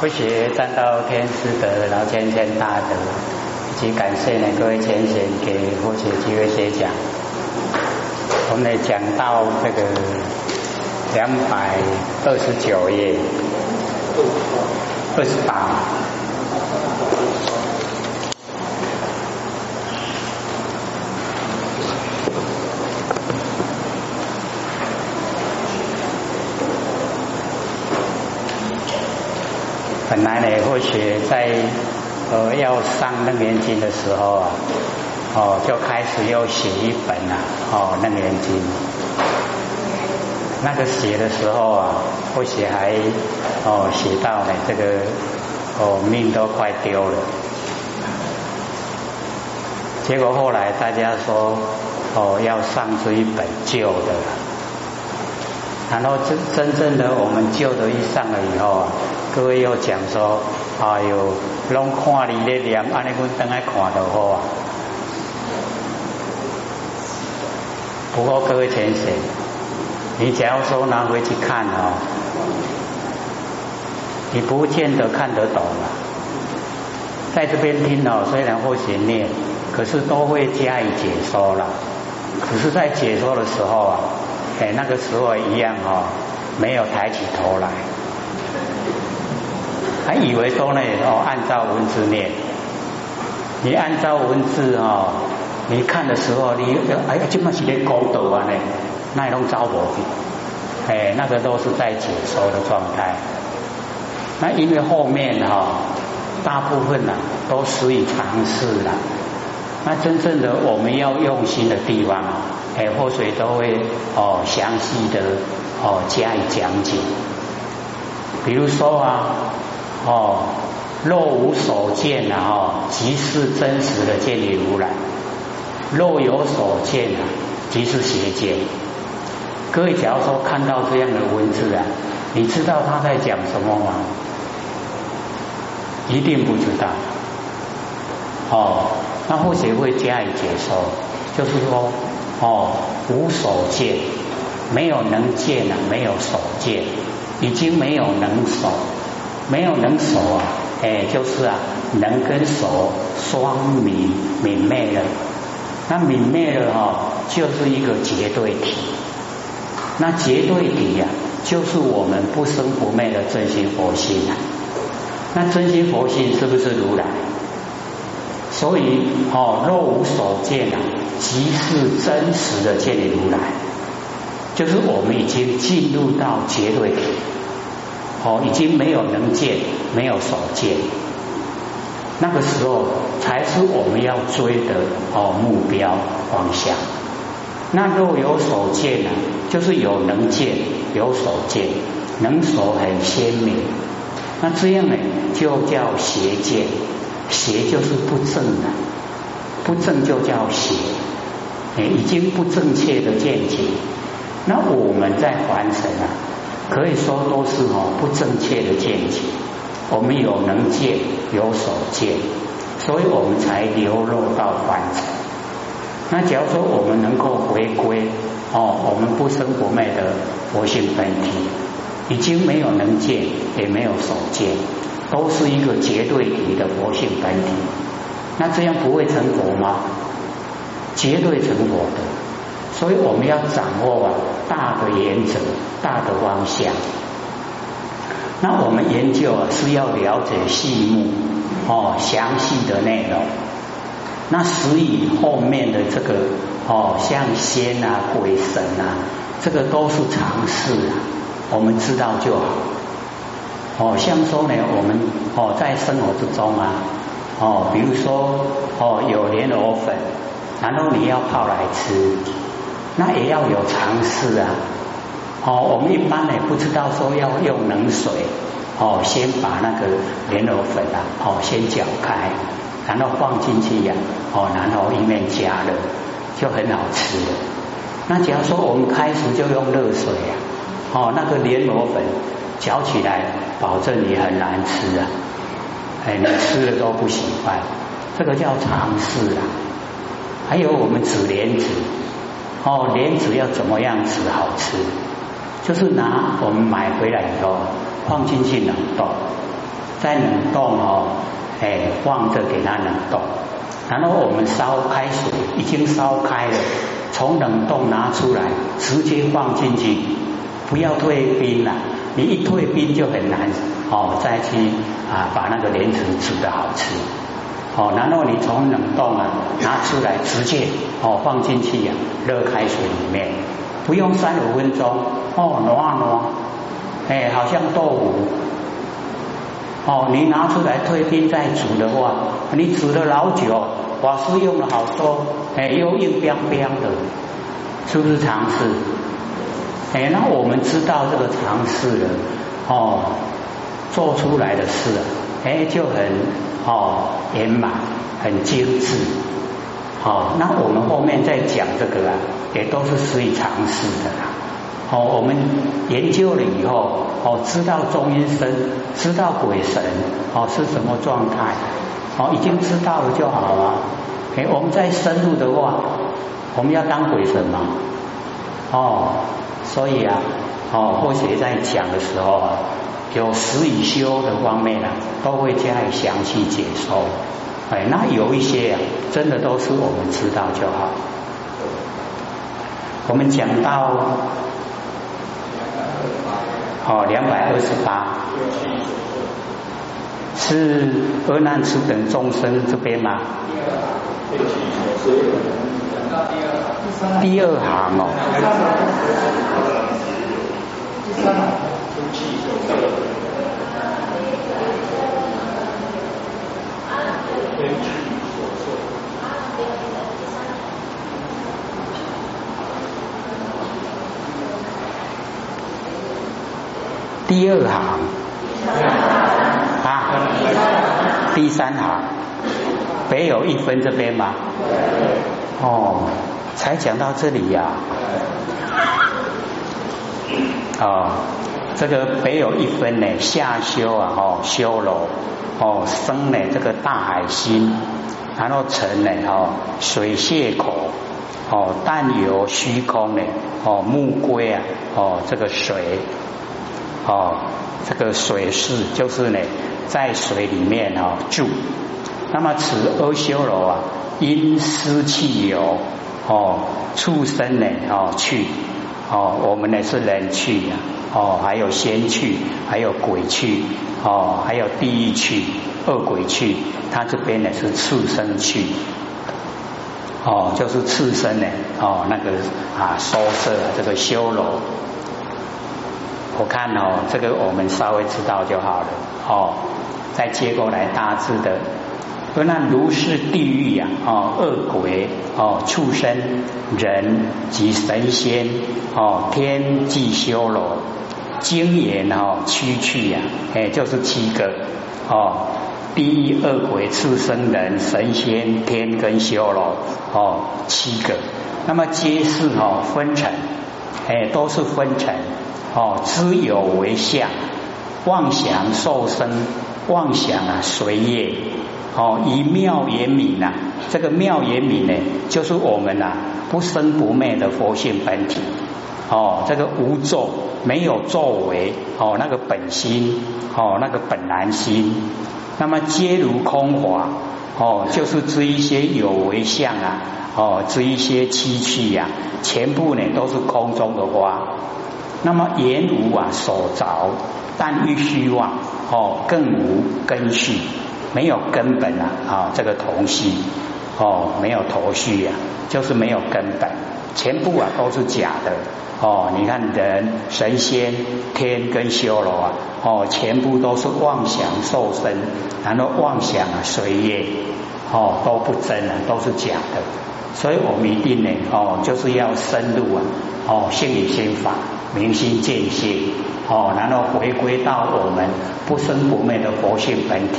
佛学占到天师德，然后天天大德，以及感谢呢各位前贤给佛学机会写讲。我们讲到这个两百二十九页，二十八。本来呢，或许在呃要上《楞严经》的时候啊，哦，就开始要写一本了哦，《楞严经》。那个写的时候啊，或许还哦写到呢，这个哦命都快丢了。结果后来大家说哦要上出一本旧的，然后真真正的我们旧的一上了以后啊。各位又讲说，哎呦，拢看你咧念，安尼阮等下看就好。不过各位先生，你只要说拿回去看哦，你不见得看得懂啊。在这边听哦，虽然或许念，可是都会加以解说了。只是在解说的时候啊，哎，那个时候一样哦，没有抬起头来。还以为说呢哦，按照文字念，你按照文字哦，你看的时候，你哎呀，这么是咧高度啊呢，那种招不去，哎，那个都是在解说的状态。那因为后面哈，大部分呢都施以尝试了，那真正的我们要用心的地方，哎，或许都会哦详细的哦加以讲解。比如说啊。哦，若无所见啊，哦，即是真实的见理如来；若有所见啊，即是邪见。各位，假如说看到这样的文字啊，你知道他在讲什么吗？一定不知道。哦，那或许会加以解说，就是说，哦，无所见，没有能见啊，没有所见，已经没有能所。没有能守啊，哎，就是啊，能跟守双明明灭了。那明灭了哈，就是一个绝对体。那绝对体呀，就是我们不生不灭的真心佛性啊。那真心佛性是不是如来？所以哦，若无所见啊，即是真实的见理如来。就是我们已经进入到绝对体。哦，已经没有能见，没有所见，那个时候才是我们要追的哦目标方向。那若有所见呢，就是有能见，有所见，能所很鲜明。那这样呢，就叫邪见，邪就是不正的，不正就叫邪，哎，已经不正确的见解。那我们在凡神啊。可以说都是哦不正确的见解，我们有能见有所见，所以我们才流落到凡尘。那假如说我们能够回归哦，我们不生不灭的佛性本体，已经没有能见也没有所见，都是一个绝对体的佛性本体。那这样不会成佛吗？绝对成佛的。所以我们要掌握啊大的原则、大的方向。那我们研究啊是要了解细目哦详细的内容。那所以后面的这个哦像仙啊鬼神啊，这个都是常识啊，我们知道就好。哦，像说呢，我们哦在生活之中啊，哦比如说哦有莲藕粉，然后你要泡来吃。那也要有尝试啊！哦，我们一般呢不知道说要用冷水哦，先把那个莲藕粉啊哦先搅开，然后放进去呀哦，然后一面加热，就很好吃的。那假如说我们开始就用热水啊，哦，那个莲藕粉搅起来，保证你很难吃啊！哎，你吃了都不喜欢，这个叫尝试啊。还有我们紫莲子。哦，莲子要怎么样子好吃？就是拿我们买回来以后放进去冷冻，在冷冻哦，哎，放着给它冷冻，然后我们烧开水，已经烧开了，从冷冻拿出来，直接放进去，不要退冰了，你一退冰就很难哦，再去啊把那个莲子煮的好吃。哦，然后你从冷冻啊拿出来，直接哦放进去呀，热开水里面，不用三五分钟，哦挪啊挪，哎，好像豆腐。哦，你拿出来退冰再煮的话，你煮了老久，瓦斯用了好多，哎，又硬邦邦的，是不是常识？哎，那我们知道这个常识了，哦，做出来的事，哎，就很。哦，圆满，很精致。好，那我们后面再讲这个啊，也都是属于常识的啦。哦，我们研究了以后，哦，知道中阴身，知道鬼神，哦是什么状态，哦已经知道了就好了。哎，我们再深入的话，我们要当鬼神嘛？哦，所以啊，哦，或许在讲的时候啊。有实以修的方面呢，都会加以详细解说。哎，那有一些啊，真的都是我们知道就好。我们讲到哦，两百二十八，是阿难此等众生这边吗？第二行哦。第二行啊，第三行，北有一分这边吗？哦，才讲到这里呀。哦。这个北有一分呢，下修啊，哦，修罗，哦，生呢这个大海心，然后成呢，哦，水泄口，哦，但有虚空呢，哦，木龟啊，哦，这个水，哦，这个水势就是呢，在水里面哦住，那么此阿修罗啊，因湿气有，哦，畜生呢，哦去，哦，我们呢是人去呀。哦，还有仙去，还有鬼去，哦，还有地狱去，恶鬼去，他这边呢是畜生去，哦，就是畜生呢，哦，那个啊，收摄这个修罗，我看哦，这个我们稍微知道就好了，哦，再接过来大致的，那如是地狱呀，哦，恶鬼，哦，畜生，人及神仙，哦，天即修罗。精言哦，区去呀，哎，就是七个哦，第一恶鬼、畜生、人、神仙、天跟修罗哦，七个。那么皆是哦分成，哎，都是分成哦，知有为相，妄想受生，妄想啊随业哦，以妙言明呐，这个妙言明呢，就是我们呐不生不灭的佛性本体。哦，这个无作没有作为哦，那个本心哦，那个本来心，那么皆如空华哦，就是这一些有为相啊哦，这一些七气呀，全部呢都是空中的花。那么言无啊所着，但欲虚妄哦，更无根续，没有根本啊啊，这个头绪哦，没有头绪呀，就是没有根本，全部啊都是假的。哦，你看人、神仙、天跟修罗啊，哦，全部都是妄想受身，然后妄想啊随业，哦，都不真啊，都是假的。所以我们一定呢，哦，就是要深入啊，哦，心理心法，明心见性，哦，然后回归到我们不生不灭的佛性本体，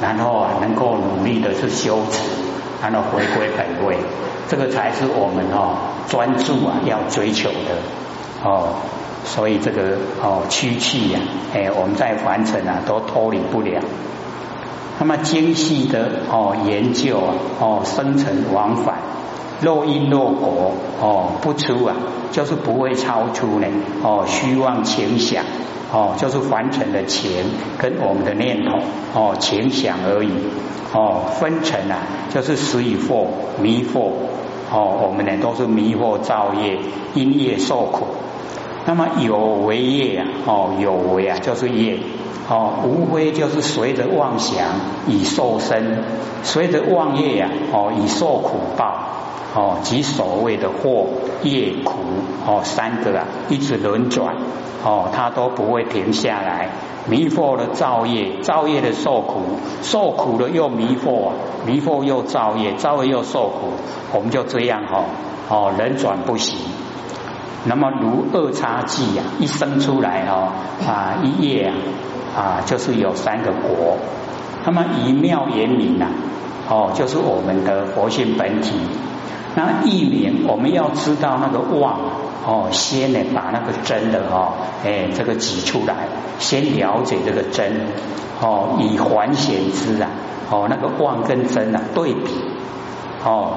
然后啊，能够努力的去修持，然后回归本位。这个才是我们哦专注啊要追求的哦，所以这个哦屈气呀，哎我们在凡尘啊都脱离不了。那么精细的哦研究啊哦生成往返若因若果哦不出啊，就是不会超出呢哦虚妄情想哦，就是凡尘的情跟我们的念头哦情想而已哦分成啊，就是死与惑迷惑哦，我们呢都是迷惑造业因业受苦。那么有为业啊哦有为啊就是业哦无非就是随着妄想以受身，随着妄业呀哦以受苦报。哦，即所谓的祸业苦哦，三个啊，一直轮转哦，它都不会停下来。迷惑了造业，造业的受苦，受苦了又迷惑，迷惑又造业，造业又受苦，我们就这样哈哦，轮转不息。那么如二叉戟呀，一生出来哦啊，一夜啊啊，就是有三个果。那么以妙言明呐，哦，就是我们的佛性本体。那一名，我们要知道那个妄哦，先呢把那个真的哦，哎，这个挤出来，先了解这个真哦，以还显之啊，哦，那个妄跟真啊对比哦，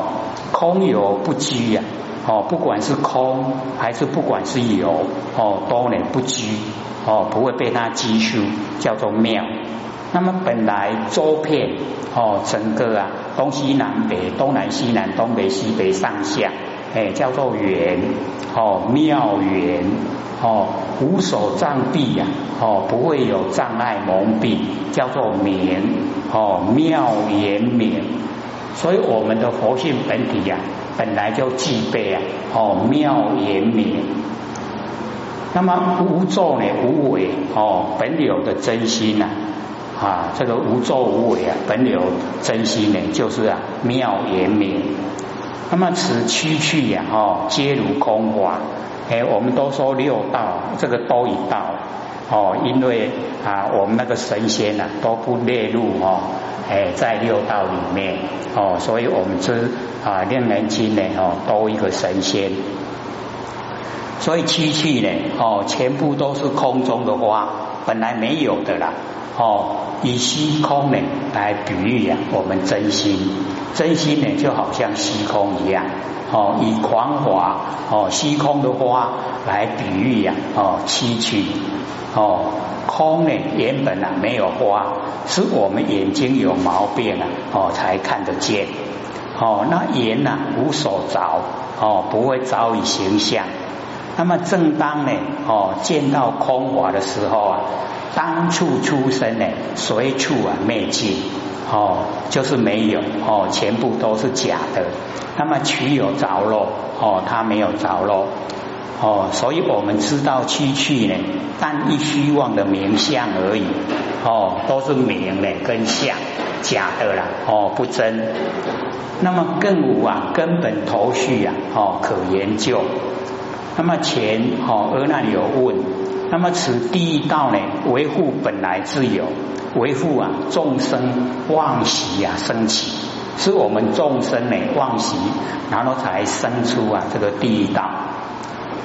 空有不拘呀，哦，不管是空还是不管是有哦，都能不拘哦，不会被它拘束，叫做妙。那么本来周遍哦，整个啊东西南北、东南西南、东北西北上下，哎叫做圆哦妙圆哦无所障蔽呀哦不会有障碍蒙蔽，叫做明哦妙圆明。所以我们的佛性本体呀本来就具备啊哦妙圆明。那么无作呢无为哦本有的真心呐。啊，啊这个无作无为啊，本有真心呢，就是啊妙言明。那么此区去呀，哦，皆如空花。哎，我们都说六道，这个都一道哦，因为啊，我们那个神仙呐都不列入哦，哎，在六道里面哦，所以我们知啊，令人惊呢哦，多一个神仙。所以区去呢，哦，全部都是空中的花，本来没有的啦。哦，以虚空呢来比喻呀，我们真心，真心呢就好像虚空一样。哦，以狂华哦虚空的花来比喻呀，哦崎岖。哦，空呢原本啊没有花，是我们眼睛有毛病啊，哦才看得见。哦，那眼呐无所着，哦不会着于形象。那么正当呢，哦见到空华的时候啊。当处出生呢，随处啊灭尽哦，就是没有哦，全部都是假的。那么取有着落哦，它没有着落哦，所以我们知道去去呢，但一虚妄的名相而已哦，都是名呢跟相假的啦哦，不真。那么更无啊根本头绪啊哦可研究。那么前哦而那里有问。那么此第一道呢，维护本来自由，维护啊众生妄习啊升起，是我们众生呢妄习，然后才生出啊这个第一道。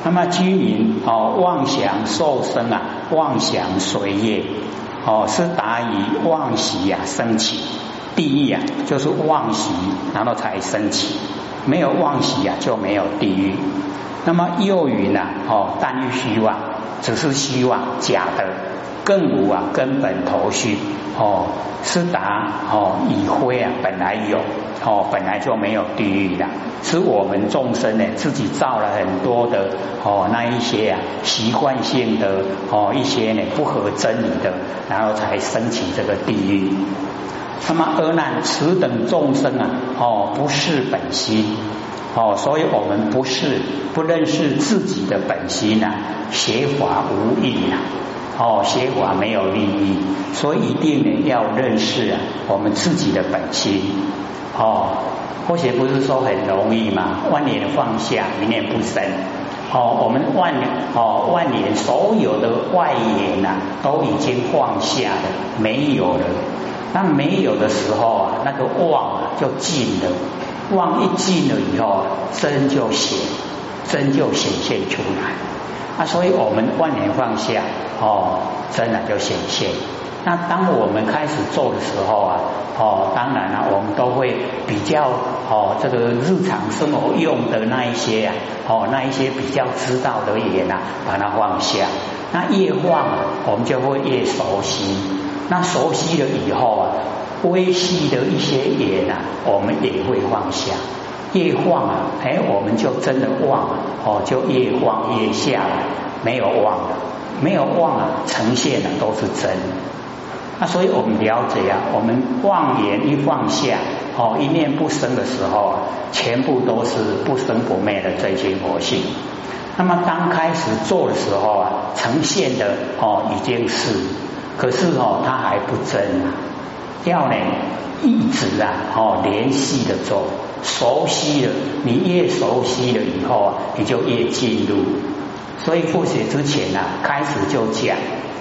那么居民哦妄想受生啊，妄想随业哦是达于妄习啊升起，地狱啊就是妄习，然后才升起，没有妄习啊就没有地狱。那么又云呢哦但欲虚妄。只是希望假的，更无啊根本头绪哦，是达哦以灰啊本来有哦本来就没有地狱的，是我们众生呢自己造了很多的哦那一些啊习惯性的哦一些呢不合真理的，然后才升起这个地狱。那么而难此等众生啊哦不是本心。哦，所以我们不是不认识自己的本心呐，学法无益呐。哦，学法没有利益，所以一定呢要认识啊，我们自己的本心。哦，或许不是说很容易嘛，万年放下，一念不生。哦，我们万哦万年所有的外缘呐，都已经放下了，没有了。那没有的时候啊，那个妄就尽了。望一尽了以后，真就显，真就显现出来啊！所以我们万年放下，哦，真的就显现那当我们开始做的时候啊，哦，当然了，我们都会比较哦，这个日常生活用的那一些啊，哦，那一些比较知道的言啊，把它放下。那越放，我们就会越熟悉。那熟悉了以后啊，微细的一些言啊，我们也会放下。越放啊，哎，我们就真的忘了，哦，就越放越下来，没有忘了，没有忘啊，呈现的都是真。那所以我们了解啊，我们妄言一放下，哦，一念不生的时候啊，全部都是不生不灭的这些佛性。那么刚开始做的时候啊，呈现的哦已经是，可是哦它还不真，要呢一直啊哦连续的做，熟悉了，你越熟悉了以后啊，你就越进入。所以复学之前啊，开始就讲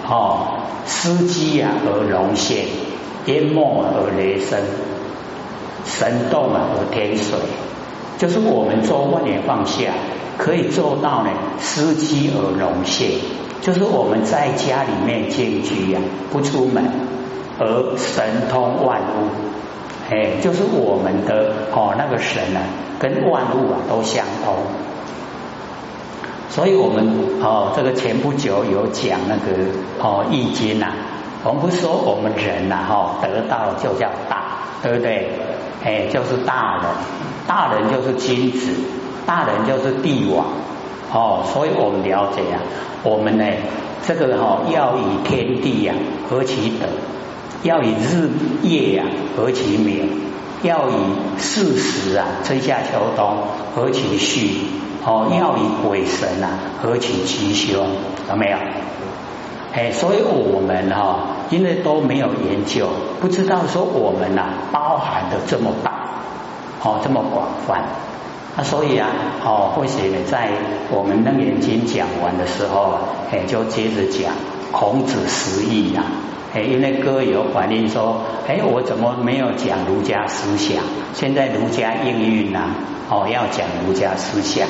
哦，司机啊而龙现，淹没而雷声，神动啊而天水，就是我们做万年放下。可以做到呢，司机而容现，就是我们在家里面静居呀，不出门，而神通万物，哎，就是我们的哦那个神啊，跟万物啊都相通。所以我们哦这个前不久有讲那个哦易经呐，我们不说我们人呐哈得到就叫大，对不对？哎，就是大人，大人就是君子。大人就是帝王哦，所以我们了解啊，我们呢这个哈要以天地呀合其德，要以日夜呀合其明，要以四时啊春夏秋冬合其序哦，要以鬼神啊合其吉凶，有没有？哎，所以我们哈因为都没有研究，不知道说我们呐包含的这么大哦，这么广泛。那所以啊，哦，或许呢，在我们《楞严经》讲完的时候，哎，就接着讲孔子十义呀。哎，因为哥有反映说，哎，我怎么没有讲儒家思想？现在儒家应运呐，哦，要讲儒家思想。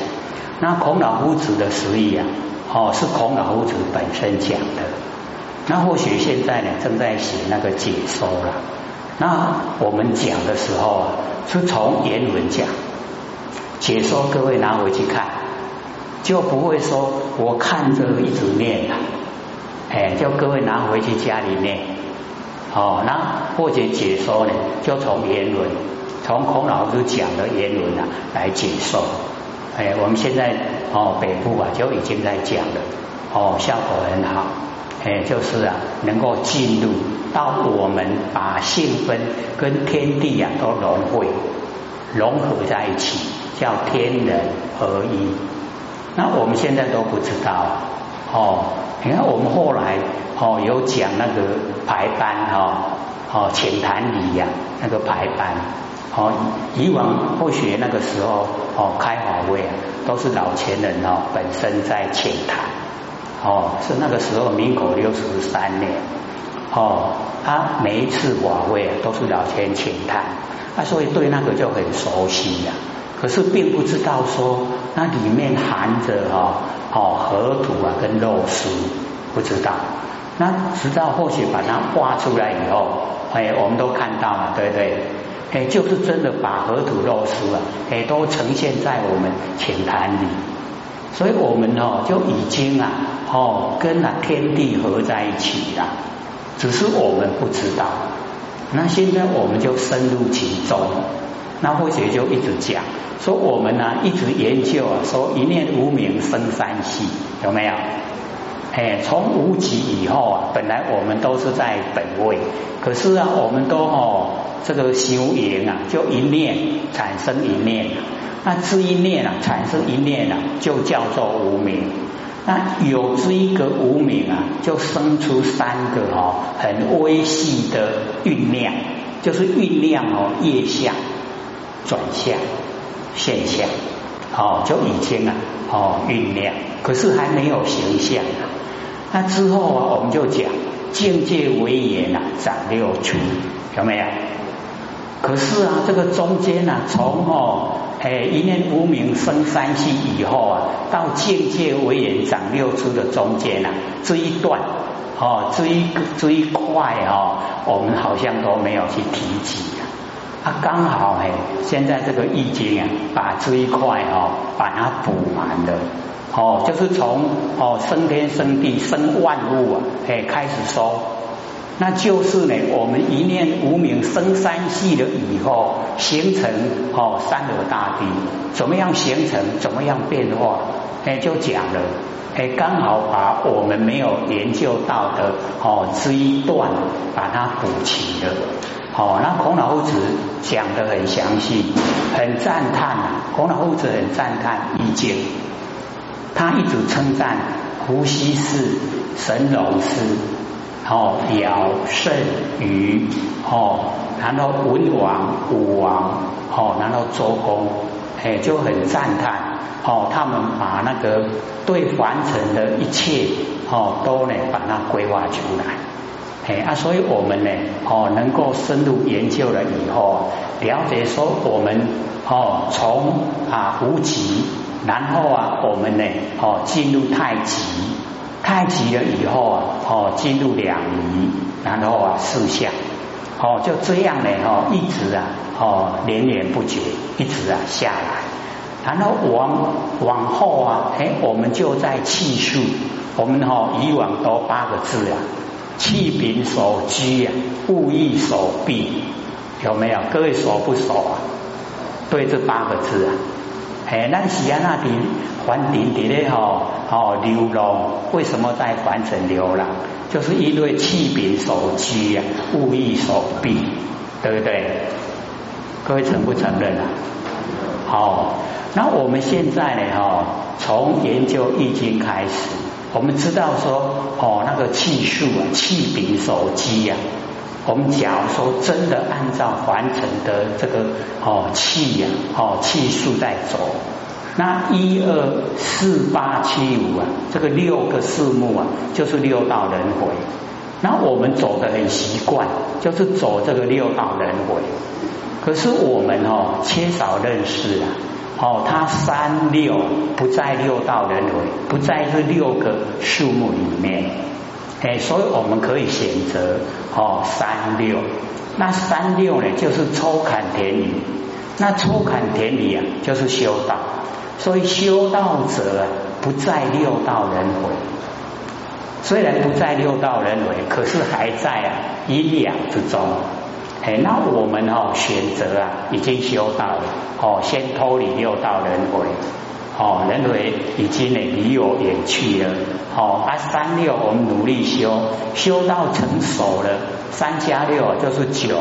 那孔老夫子的十义啊，哦，是孔老夫子本身讲的。那或许现在呢，正在写那个解说了。那我们讲的时候啊，是从原文讲。解说各位拿回去看，就不会说我看着一直念了，哎，叫各位拿回去家里念。哦，那或者解说呢，就从原文，从孔老师讲的原文啊来解说。哎，我们现在哦北部啊就已经在讲了，哦效果很好，哎就是啊能够进入到我们把性分跟天地啊都融汇融合在一起。叫天人合一，那我们现在都不知道哦。你看我们后来哦有讲那个排班哈，哦浅谈理呀那个排班哦，以往或许那个时候哦开法会啊，都是老前人哦本身在浅谈哦，是那个时候民国六十三年哦，他每一次法会都是老前浅谈，啊所以对那个就很熟悉呀。可是并不知道说那里面含着哈哦河土啊跟肉丝不知道，那直到后续把它挖出来以后，哎我们都看到了对不对？哎就是真的把河土肉丝啊哎都呈现在我们浅谈里，所以我们哦就已经啊哦跟那天地合在一起了，只是我们不知道。那现在我们就深入其中。那或许就一直讲说我们呢一直研究啊，说一念无名生三系有没有？哎，从无极以后啊，本来我们都是在本位，可是啊，我们都哦这个修言啊，就一念产生一念，那这一念啊产生一念啊，就叫做无名。那有这一个无名啊，就生出三个哦很微细的酝酿，就是酝酿哦业相。转向现象，哦，就已经啊，哦酝酿，可是还没有形象啊。那之后啊，我们就讲境界为言啊，长六出，有没有？可是啊，这个中间呢，从哦，哎一念无名生三息以后啊，到境界为言长六出的中间啊，这一段。哦，这一这一块哦，我们好像都没有去提及啊。啊，刚好哎，现在这个易经啊，把这一块哦，把它补完了。哦，就是从哦升天升地生万物啊，哎开始说，那就是呢，我们一念无名生三系了以后，形成哦三河大地，怎么样形成，怎么样变化，哎就讲了，哎刚好把我们没有研究到的哦这一段把它补齐了，哦那孔老夫子讲的很详细，很赞叹，孔老夫子很赞叹易经。他一直称赞伏羲氏、神农氏、哦尧、舜、禹、哦，然后文王、武王、哦，然后周公，哎，就很赞叹哦，他们把那个对凡尘的一切哦，都呢把它规划出来，哎啊，所以我们呢哦，能够深入研究了以后，了解说我们哦，从啊无极。然后啊，我们呢，哦，进入太极，太极了以后啊，哦，进入两仪，然后啊，四象，哦，就这样呢，哦，一直啊，哦，连绵不绝，一直啊下来，然后往往后啊，哎，我们就在气数，我们哈以往都八个字啊，气柄手居啊，物意手臂，有没有？各位熟不熟啊？对这八个字啊？哎，那西安那边环顶底咧吼，哦流浪，为什么在凡尘流浪？就是因为气柄手机啊，物意手臂，对不对？各位承不承认啊？好，那我们现在呢？哈，从研究易经开始，我们知道说，哦，那个气数啊，气柄手机呀。我们假如说真的按照凡尘的这个哦气呀哦气数在走，那一二四八七五啊，这个六个数目啊，就是六道轮回。那我们走的很习惯，就是走这个六道轮回。可是我们哦缺少认识啊，哦，它三六不在六道轮回，不在这六个数目里面。哎，所以我们可以选择哦三六，那三六呢就是抽坎田里，那抽坎田里啊就是修道，所以修道者啊不在六道轮回，虽然不在六道轮回，可是还在啊阴阳之中。哎，那我们哦选择啊已经修道了，哦先脱离六道轮回。哦，轮回已经呢离我远去了。哦，啊三六我们努力修，修到成熟了，三加六就是九，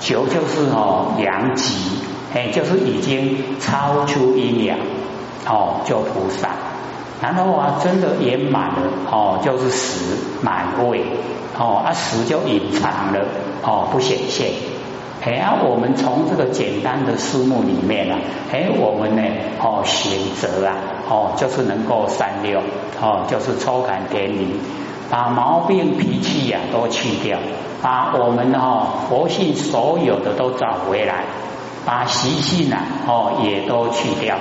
九就是哦阳极，哎就是已经超出阴阳，哦就菩萨。然后啊真的圆满了，哦就是十满位，哦啊十就隐藏了，哦不显现。哎啊，我们从这个简单的数目里面啊，哎，我们呢，哦，选择啊，哦，就是能够三六，哦，就是抽坎点理，把毛病脾气呀都去掉，把我们哦佛性所有的都找回来，把习性啊，哦，也都去掉，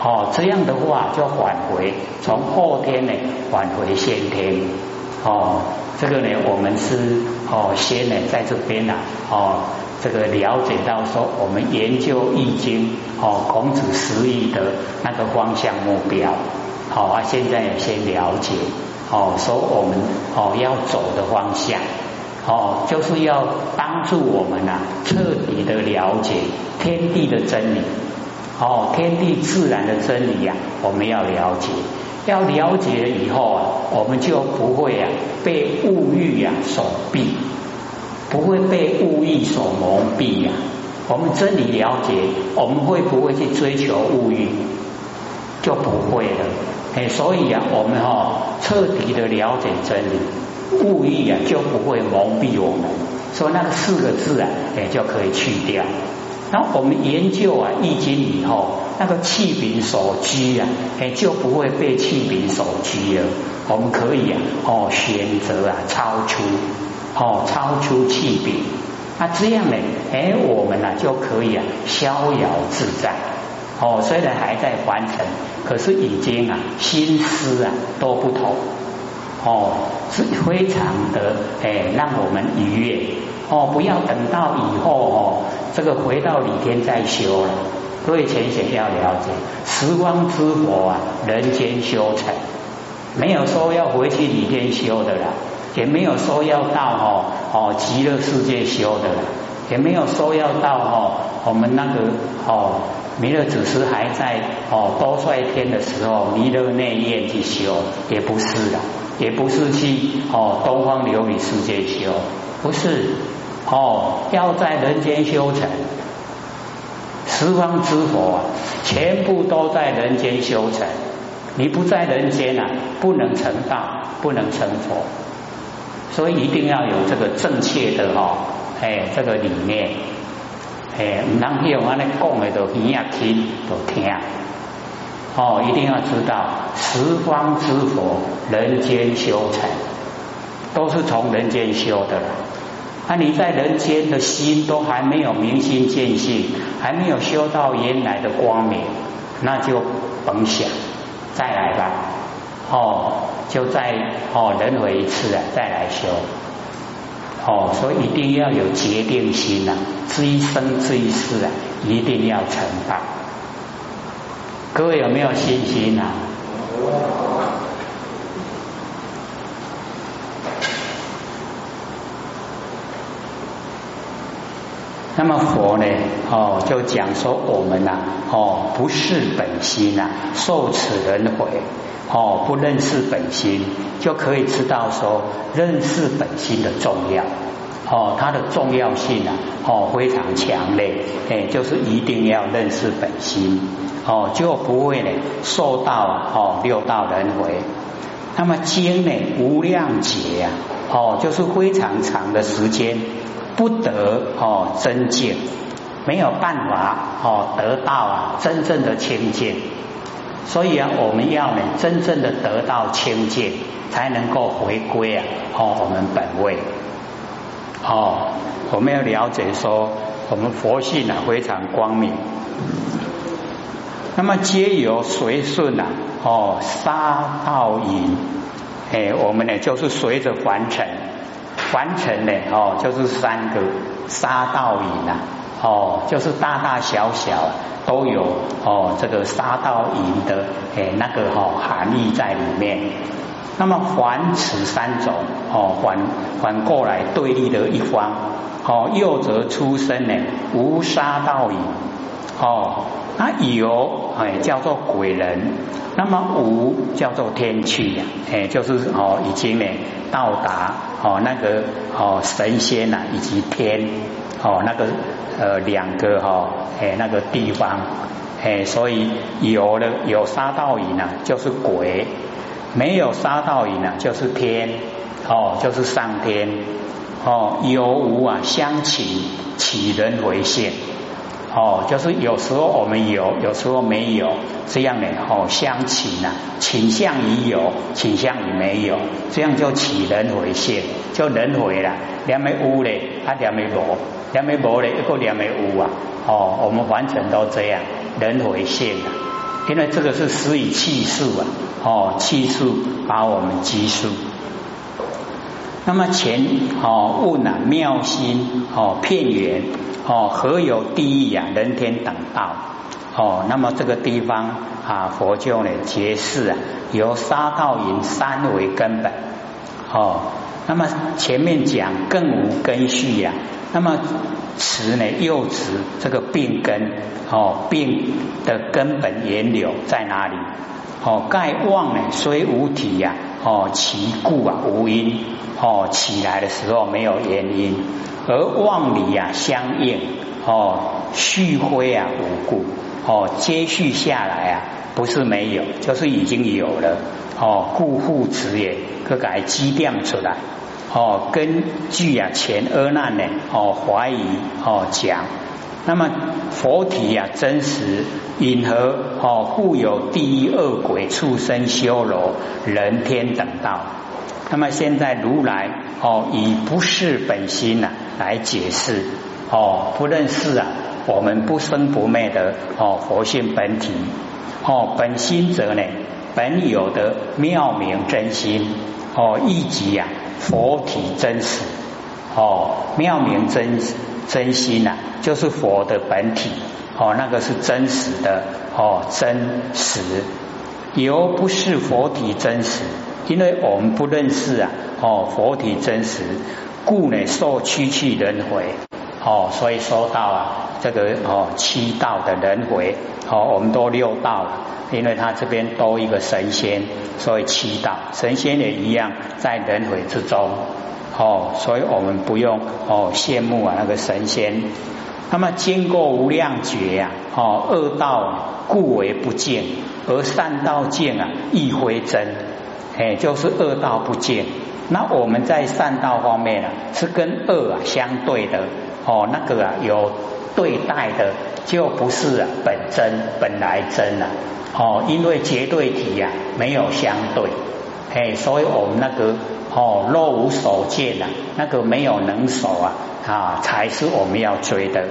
哦，这样的话就返回，从后天呢返回先天，哦，这个呢，我们是哦，先呢在这边呢，哦。这个了解到说，我们研究易经哦，孔子十义的那个方向目标，好啊，现在先了解哦，说我们哦要走的方向。哦，就是要帮助我们啊彻底的了解天地的真理。哦，天地自然的真理呀，我们要了解，要了解了以后啊，我们就不会啊被物欲呀所蔽。不会被物欲所蒙蔽呀。我们真理了解，我们会不会去追求物欲？就不会了。哎，所以啊，我们哈彻底的了解真理，物欲啊就不会蒙蔽我们。所以那个四个字啊，哎就可以去掉。那我们研究啊易经以后，那个气柄所居啊，哎就不会被气柄所居了。我们可以啊，哦选择啊超出。哦，超出气柄，那这样呢？哎，我们呢就可以啊逍遥自在。哦，虽然还在凡尘，可是已经啊心思啊都不同。哦，是非常的哎，让我们愉悦哦，不要等到以后哦，这个回到里天再修了。各位浅显要了解，时光之佛啊，人间修成，没有说要回去里天修的啦，也没有说要到哦哦极乐世界修的啦，也没有说要到哦我们那个哦弥勒祖师还在哦多帅天的时候，弥勒内院去修，也不是的。也不是去哦东方琉璃世界修，不是哦要在人间修成，十方之佛啊，全部都在人间修成。你不在人间啊，不能成道，不能成佛。所以一定要有这个正确的哈，哎这个理念，哎唔能用安尼讲的都耳啊听都听。哦，一定要知道十方之佛，人间修成，都是从人间修的。那你在人间的心都还没有明心见性，还没有修到原来的光明，那就甭想再来吧。哦，就再哦轮回一次啊，再来修。哦，所以一定要有决定心啊，这一生这一世啊，一定要成道。各位有没有信心呐？那么佛呢？哦，就讲说我们呐，哦，不是本心呐，受此轮回，哦，不认识本心，就可以知道说认识本心的重要，哦，它的重要性啊，哦，非常强烈，哎，就是一定要认识本心。哦，就不会呢受到哦六道轮回。那么经呢无量劫啊，哦就是非常长的时间不得哦真见，没有办法哦得到啊真正的清净。所以啊，我们要呢真正的得到清净，才能够回归啊哦我们本位。哦，我们要了解说，我们佛性啊非常光明。那么皆由随顺呐，哦，杀道引，哎，我们呢就是随着凡尘，凡尘呢，哦，就是三个杀道引呐，哦，就是大大小小都有哦，这个杀道引的诶那个哈含义在里面。那么凡此三种，哦，反反过来对立的一方，哦，右则出生呢无杀道引，哦。那有哎叫做鬼人，那么无叫做天趣呀，哎就是哦已经呢到达哦那个哦神仙呐以及天哦那个呃两个哈哎那个地方哎所以有了有杀道影呢就是鬼，没有杀道影呢就是天哦就是上天哦有无啊相起起人为现。哦，就是有时候我们有，有时候没有，这样呢，哦，相起呢，倾向于有，倾向于没有，这样就起人回现，就人回了，两枚乌嘞，啊两枚无，两枚薄嘞，一个两枚乌啊，哦，我们完全都这样，人回现啊，因为这个是施以气数啊，哦，气数把我们积数。那么前哦问啊妙心哦片缘哦何有地狱呀人天等道。哦那么这个地方啊佛教呢解释啊由杀道引三为根本。哦那么前面讲更无根序呀那么此呢又指这个病根哦病的根本源流在哪里？哦盖妄呢虽无体呀哦其故啊无因。哦，起来的时候没有原因，而妄理啊相应，哦续灰啊无故，哦接续下来啊不是没有，就是已经有了，哦故复此也，可改积淀出来，哦根据啊前阿难呢，哦怀疑哦讲，那么佛体啊真实因何哦故有地狱恶鬼畜生修罗人天等道。那么现在如来哦以不是本心呐来解释哦不认识啊我们不生不灭的哦佛性本体。哦本心者呢本有的妙明真心哦，一即呀，佛体真实。哦，妙明真实。真心呐，就是佛的本体。哦，那个是真实的哦，真实，由不是佛体真实，因为我们不认识啊哦，佛体真实，故呢受屈去轮回。哦，所以说到啊这个哦七道的轮回。哦，我们都六道了。因为他这边多一个神仙，所以七道。神仙也一样在轮回之中。哦，所以我们不用哦羡慕啊那个神仙。那么经过无量劫呀，哦恶道故为不见，而善道见啊亦非真，哎就是恶道不见。那我们在善道方面啊，是跟恶啊相对的哦，那个啊有对待的，就不是啊本真本来真啊。哦，因为绝对体呀没有相对，哎，所以我们那个哦若无所见呐，那个没有能手啊啊，才是我们要追的。